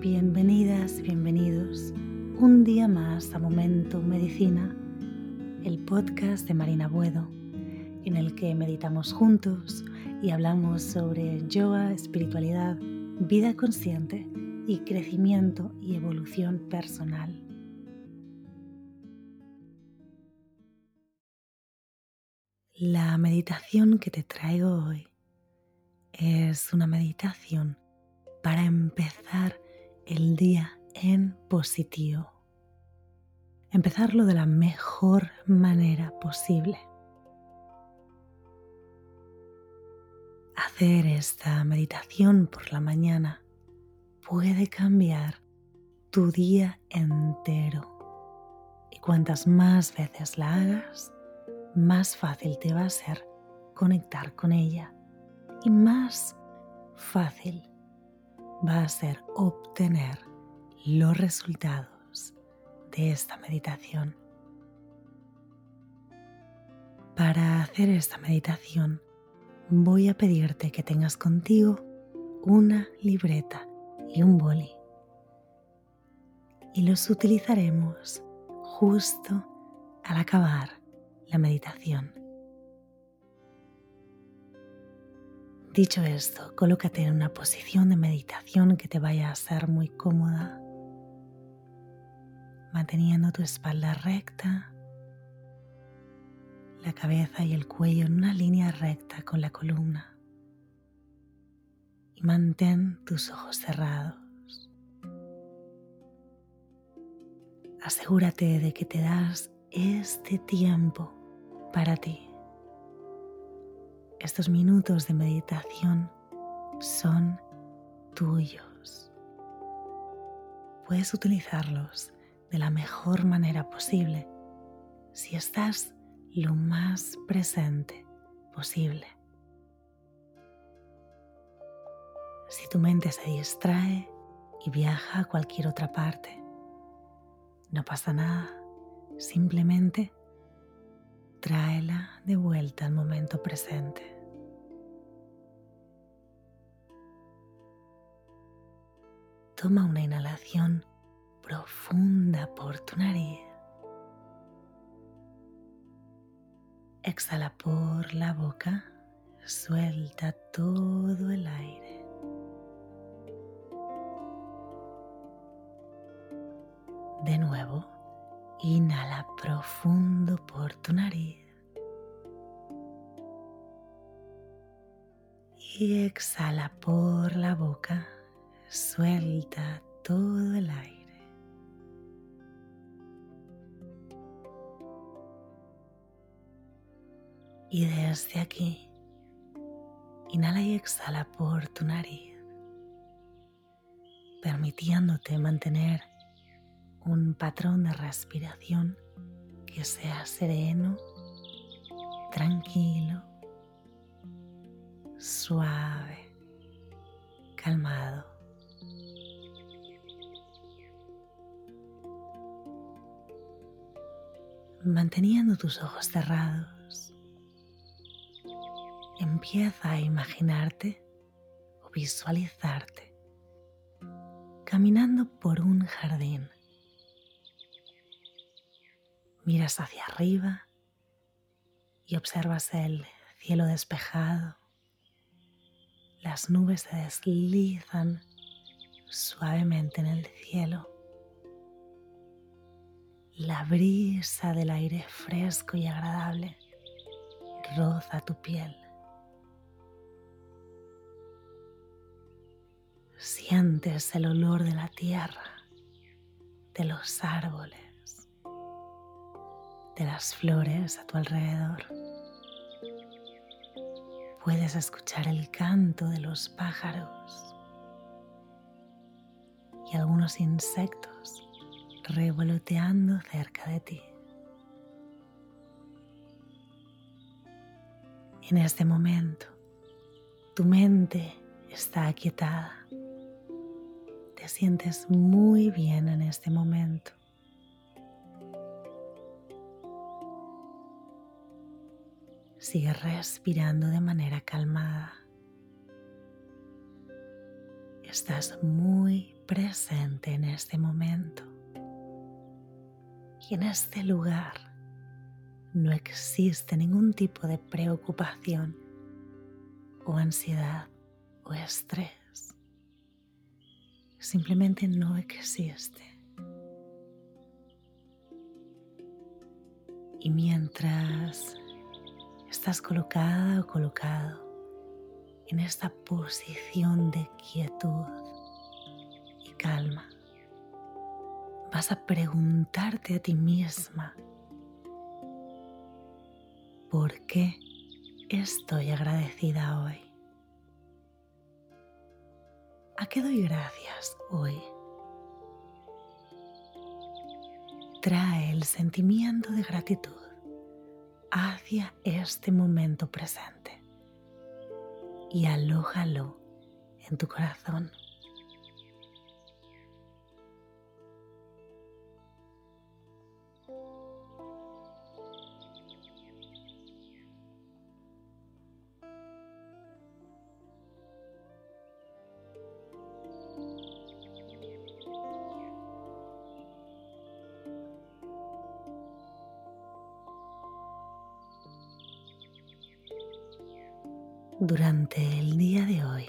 Bienvenidas, bienvenidos un día más a Momento Medicina, el podcast de Marina Buedo, en el que meditamos juntos y hablamos sobre yoga, espiritualidad, vida consciente y crecimiento y evolución personal. La meditación que te traigo hoy es una meditación para empezar el día en positivo. Empezarlo de la mejor manera posible. Hacer esta meditación por la mañana puede cambiar tu día entero. Y cuantas más veces la hagas, más fácil te va a ser conectar con ella y más fácil va a ser obtener los resultados de esta meditación. Para hacer esta meditación voy a pedirte que tengas contigo una libreta y un boli y los utilizaremos justo al acabar la meditación. Dicho esto, colócate en una posición de meditación que te vaya a ser muy cómoda, manteniendo tu espalda recta, la cabeza y el cuello en una línea recta con la columna y mantén tus ojos cerrados. Asegúrate de que te das este tiempo para ti. Estos minutos de meditación son tuyos. Puedes utilizarlos de la mejor manera posible si estás lo más presente posible. Si tu mente se distrae y viaja a cualquier otra parte, no pasa nada, simplemente tráela de vuelta al momento presente. Toma una inhalación profunda por tu nariz. Exhala por la boca, suelta todo el aire. De nuevo, Inhala profundo por tu nariz. Y exhala por la boca. Suelta todo el aire. Y desde aquí, inhala y exhala por tu nariz, permitiéndote mantener un patrón de respiración que sea sereno, tranquilo, suave, calmado. Manteniendo tus ojos cerrados, empieza a imaginarte o visualizarte caminando por un jardín Miras hacia arriba y observas el cielo despejado. Las nubes se deslizan suavemente en el cielo. La brisa del aire fresco y agradable roza tu piel. Sientes el olor de la tierra, de los árboles de las flores a tu alrededor. Puedes escuchar el canto de los pájaros y algunos insectos revoloteando cerca de ti. En este momento, tu mente está aquietada. Te sientes muy bien en este momento. Sigue respirando de manera calmada. estás muy presente en este momento. En este lugar no existe ningún tipo de preocupación o ansiedad o estrés. Simplemente no existe. Y mientras estás colocada o colocado en esta posición de quietud y calma, vas a preguntarte a ti misma, ¿por qué estoy agradecida hoy? ¿A qué doy gracias hoy? Trae el sentimiento de gratitud hacia este momento presente y alójalo en tu corazón. Durante el día de hoy,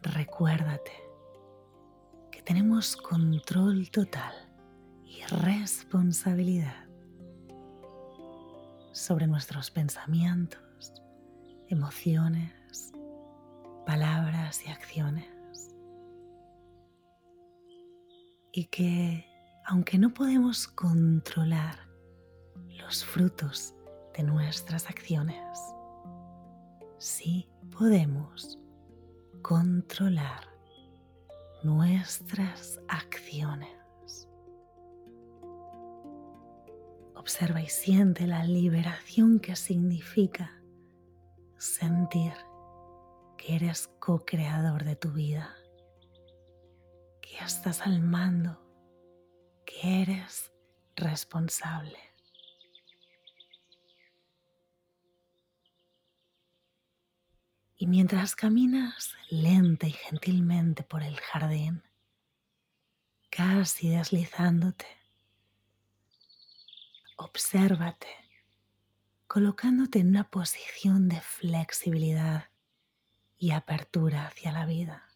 recuérdate que tenemos control total y responsabilidad sobre nuestros pensamientos, emociones, palabras y acciones. Y que aunque no podemos controlar los frutos de nuestras acciones, sí podemos controlar nuestras acciones. Observa y siente la liberación que significa sentir que eres co-creador de tu vida, que estás al mando, que eres responsable. Y mientras caminas lenta y gentilmente por el jardín, casi deslizándote, obsérvate colocándote en una posición de flexibilidad y apertura hacia la vida.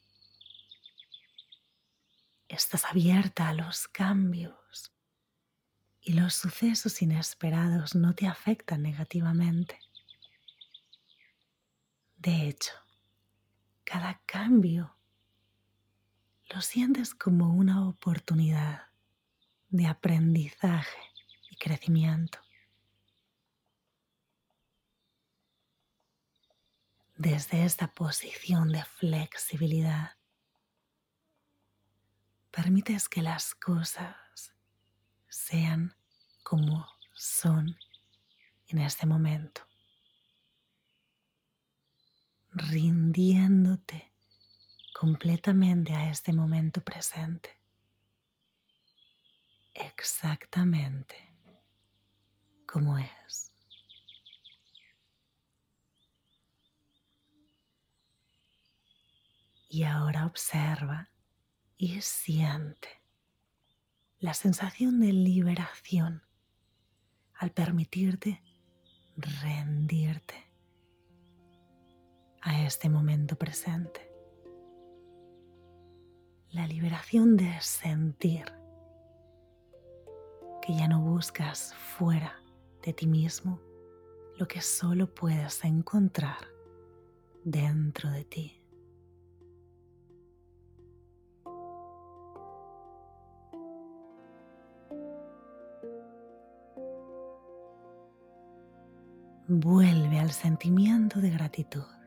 Estás abierta a los cambios y los sucesos inesperados no te afectan negativamente. De hecho, cada cambio lo sientes como una oportunidad de aprendizaje y crecimiento. Desde esta posición de flexibilidad, permites que las cosas sean como son en este momento rindiéndote completamente a este momento presente. Exactamente como es. Y ahora observa y siente la sensación de liberación al permitirte rendirte a este momento presente. La liberación de sentir que ya no buscas fuera de ti mismo lo que solo puedes encontrar dentro de ti. Vuelve al sentimiento de gratitud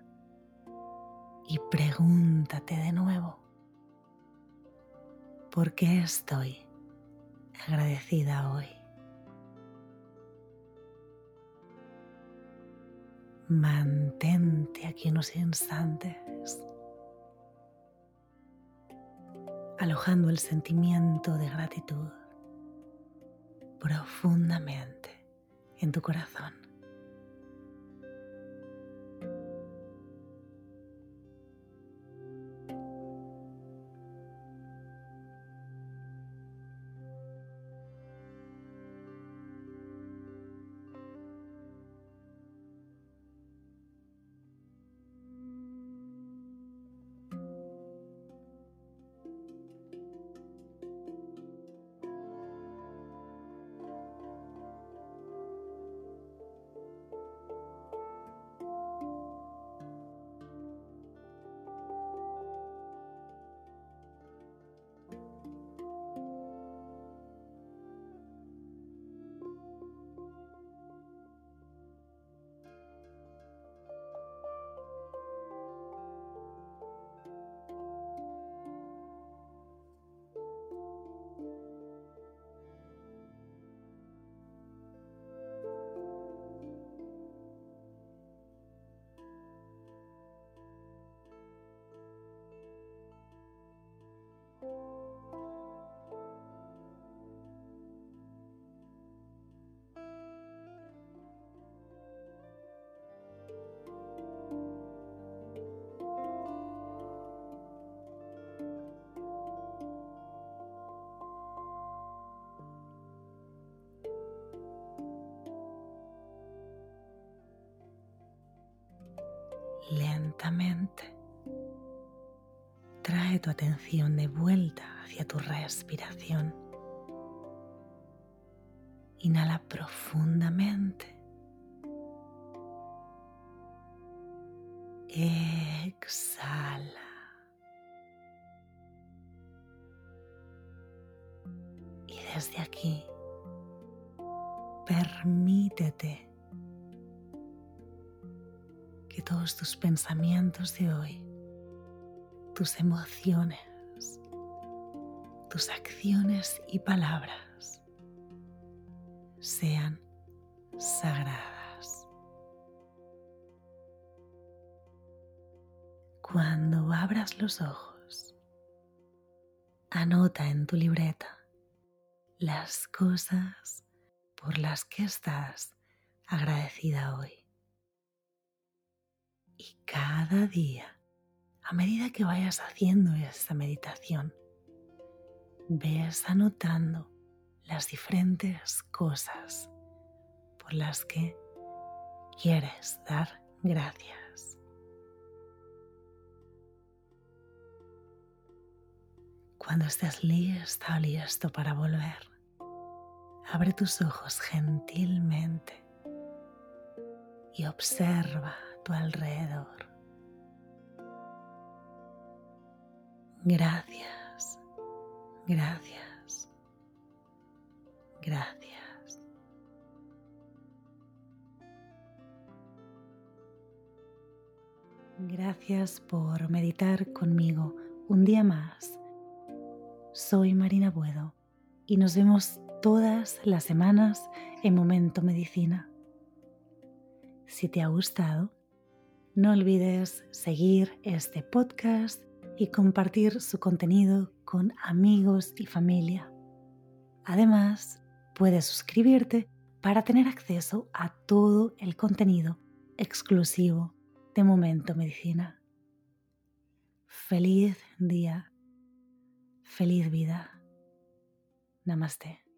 y pregúntate de nuevo, ¿por qué estoy agradecida hoy? Mantente aquí unos instantes, alojando el sentimiento de gratitud profundamente en tu corazón. Lentamente. Trae tu atención de vuelta hacia tu respiración. Inhala profundamente. Exhala. Y desde aquí, permítete que todos tus pensamientos de hoy, tus emociones, tus acciones y palabras sean sagradas. Cuando abras los ojos, anota en tu libreta las cosas por las que estás agradecida hoy. Y cada día, a medida que vayas haciendo esta meditación, ves anotando las diferentes cosas por las que quieres dar gracias. Cuando estés lista o listo para volver, abre tus ojos gentilmente y observa tu alrededor. Gracias, gracias, gracias. Gracias por meditar conmigo un día más. Soy Marina Buedo y nos vemos todas las semanas en Momento Medicina. Si te ha gustado, no olvides seguir este podcast y compartir su contenido con amigos y familia. Además, puedes suscribirte para tener acceso a todo el contenido exclusivo de Momento Medicina. Feliz día, feliz vida. Namaste.